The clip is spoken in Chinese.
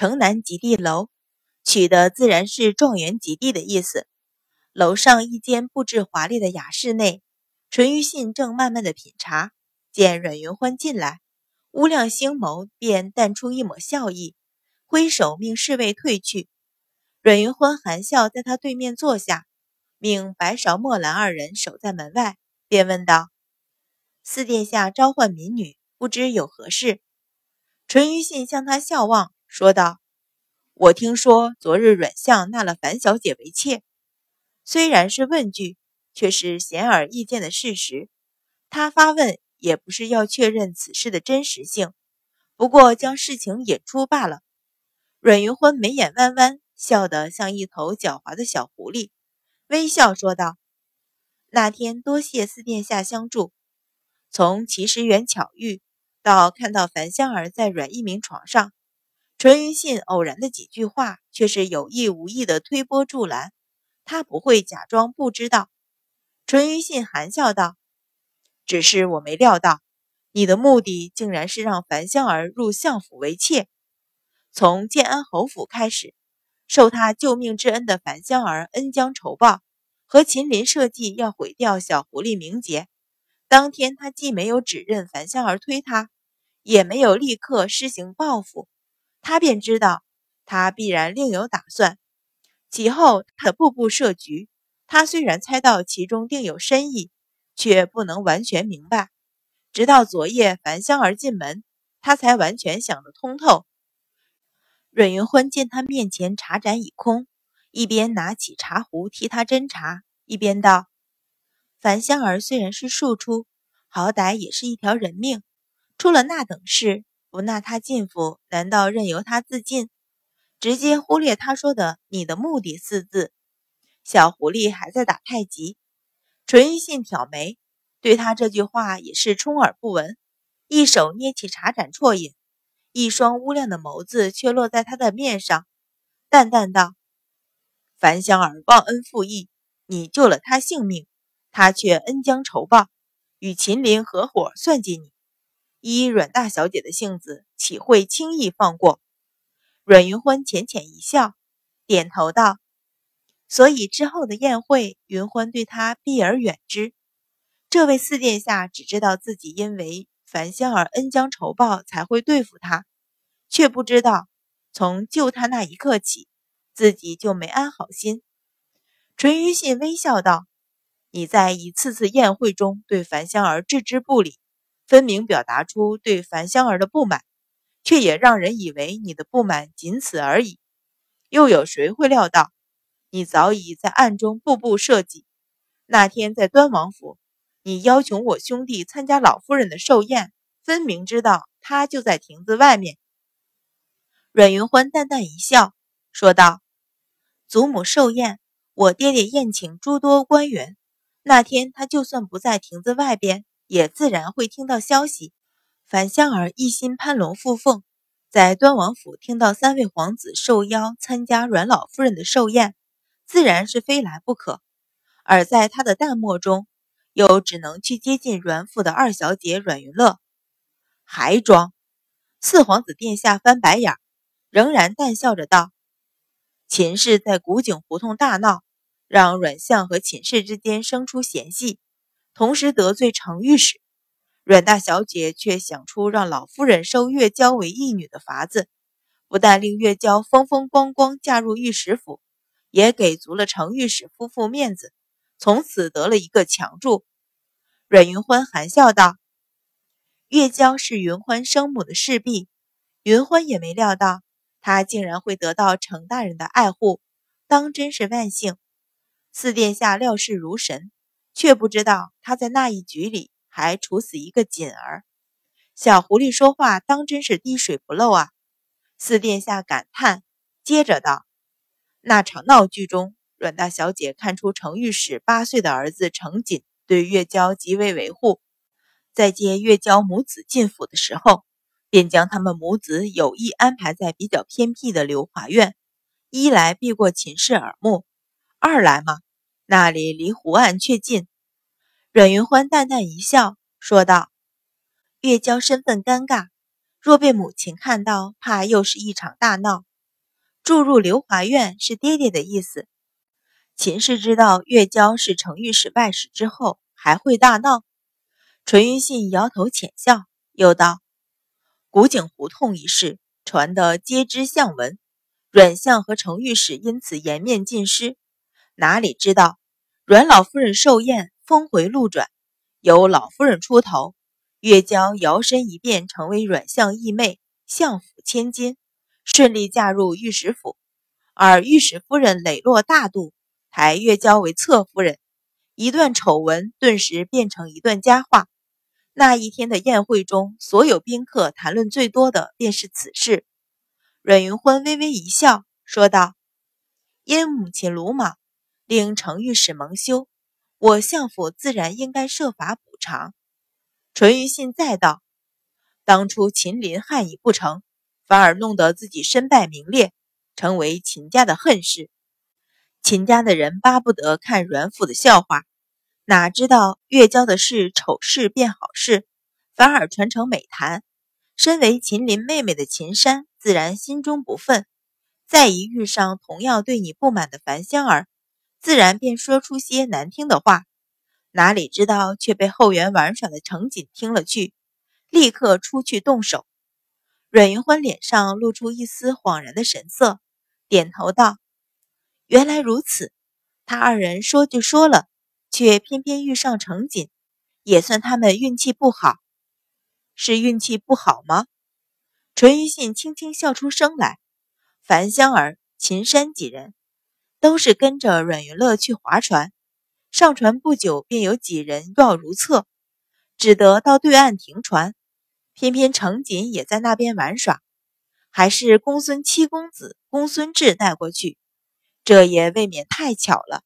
城南极地楼，取的自然是状元及第的意思。楼上一间布置华丽的雅室内，淳于信正慢慢的品茶，见阮云欢进来，乌亮星眸便淡出一抹笑意，挥手命侍卫退去。阮云欢含笑在他对面坐下，命白芍、墨兰二人守在门外，便问道：“四殿下召唤民女，不知有何事？”淳于信向他笑望，说道：“我听说昨日阮相纳了樊小姐为妾。”虽然是问句，却是显而易见的事实。他发问也不是要确认此事的真实性，不过将事情引出罢了。阮云欢眉眼弯弯，笑得像一头狡猾的小狐狸，微笑说道：“那天多谢四殿下相助，从奇石园巧遇到看到樊香儿在阮一鸣床上，淳于信偶然的几句话，却是有意无意的推波助澜。”他不会假装不知道。淳于信含笑道：“只是我没料到，你的目的竟然是让樊香儿入相府为妾。从建安侯府开始，受他救命之恩的樊香儿恩将仇报，和秦林设计要毁掉小狐狸名节。当天，他既没有指认樊香儿推他，也没有立刻施行报复，他便知道他必然另有打算。”其后，他步步设局，他虽然猜到其中定有深意，却不能完全明白。直到昨夜樊香儿进门，他才完全想得通透。阮云欢见他面前茶盏已空，一边拿起茶壶替他斟茶，一边道：“樊香儿虽然是庶出，好歹也是一条人命，出了那等事，不纳他进府，难道任由他自尽？”直接忽略他说的“你的目的”四字，小狐狸还在打太极。淳于信挑眉，对他这句话也是充耳不闻，一手捏起茶盏啜饮，一双乌亮的眸子却落在他的面上，淡淡道：“樊香儿忘恩负义，你救了他性命，他却恩将仇报，与秦林合伙算计你。依阮大小姐的性子，岂会轻易放过？”阮云欢浅浅一笑，点头道：“所以之后的宴会，云欢对他避而远之。这位四殿下只知道自己因为樊香儿恩将仇报才会对付他，却不知道从救他那一刻起，自己就没安好心。”淳于信微笑道：“你在一次次宴会中对樊香儿置之不理，分明表达出对樊香儿的不满。”却也让人以为你的不满仅此而已。又有谁会料到，你早已在暗中步步设计？那天在端王府，你邀请我兄弟参加老夫人的寿宴，分明知道他就在亭子外面。阮云欢淡淡一笑，说道：“祖母寿宴，我爹爹宴请诸多官员。那天他就算不在亭子外边，也自然会听到消息。”樊香儿一心攀龙附凤，在端王府听到三位皇子受邀参加阮老夫人的寿宴，自然是非来不可。而在他的淡漠中，又只能去接近阮府的二小姐阮云乐。还装？四皇子殿下翻白眼，仍然淡笑着道：“秦氏在古井胡同大闹，让阮相和秦氏之间生出嫌隙，同时得罪程御史。”阮大小姐却想出让老夫人收月娇为义女的法子，不但令月娇风风光光嫁入御史府，也给足了程御史夫妇面子，从此得了一个强助。阮云欢含笑道：“月娇是云欢生母的侍婢，云欢也没料到她竟然会得到程大人的爱护，当真是万幸。四殿下料事如神，却不知道他在那一局里。”还处死一个锦儿，小狐狸说话当真是滴水不漏啊！四殿下感叹，接着道：“那场闹剧中，阮大小姐看出程御史八岁的儿子程锦对月娇极为维护，在接月娇母子进府的时候，便将他们母子有意安排在比较偏僻的流华院，一来避过秦氏耳目，二来嘛，那里离湖岸却近。”阮云欢淡淡一笑，说道：“月娇身份尴尬，若被母亲看到，怕又是一场大闹。住入流华院是爹爹的意思。秦氏知道月娇是程御史外史之后，还会大闹。淳于信摇头浅笑，又道：“古井胡同一事传得皆知相闻，阮相和程御史因此颜面尽失。哪里知道阮老夫人寿宴，峰回路转，由老夫人出头，月娇摇身一变，成为阮相义妹，相府千金，顺利嫁入御史府。而御史夫人磊落大度，抬月娇为侧夫人。”一段丑闻顿时变成一段佳话。那一天的宴会中，所有宾客谈论最多的便是此事。阮云欢微微一笑，说道：“因母亲鲁莽，令程御史蒙羞，我相府自然应该设法补偿。”淳于信再道：“当初秦林汉已不成，反而弄得自己身败名裂，成为秦家的恨事。秦家的人巴不得看阮府的笑话。”哪知道月娇的事丑事变好事，反而传成美谈。身为秦林妹妹的秦山自然心中不忿，再一遇上同样对你不满的樊香儿，自然便说出些难听的话。哪里知道却被后园玩耍的程锦听了去，立刻出去动手。阮云欢脸上露出一丝恍然的神色，点头道：“原来如此。”他二人说就说了。却偏偏遇上程锦，也算他们运气不好。是运气不好吗？淳于信轻轻笑出声来。樊香儿、秦山几人都是跟着阮云乐去划船，上船不久便有几人要如厕，只得到对岸停船。偏偏程锦也在那边玩耍，还是公孙七公子公孙志带过去，这也未免太巧了。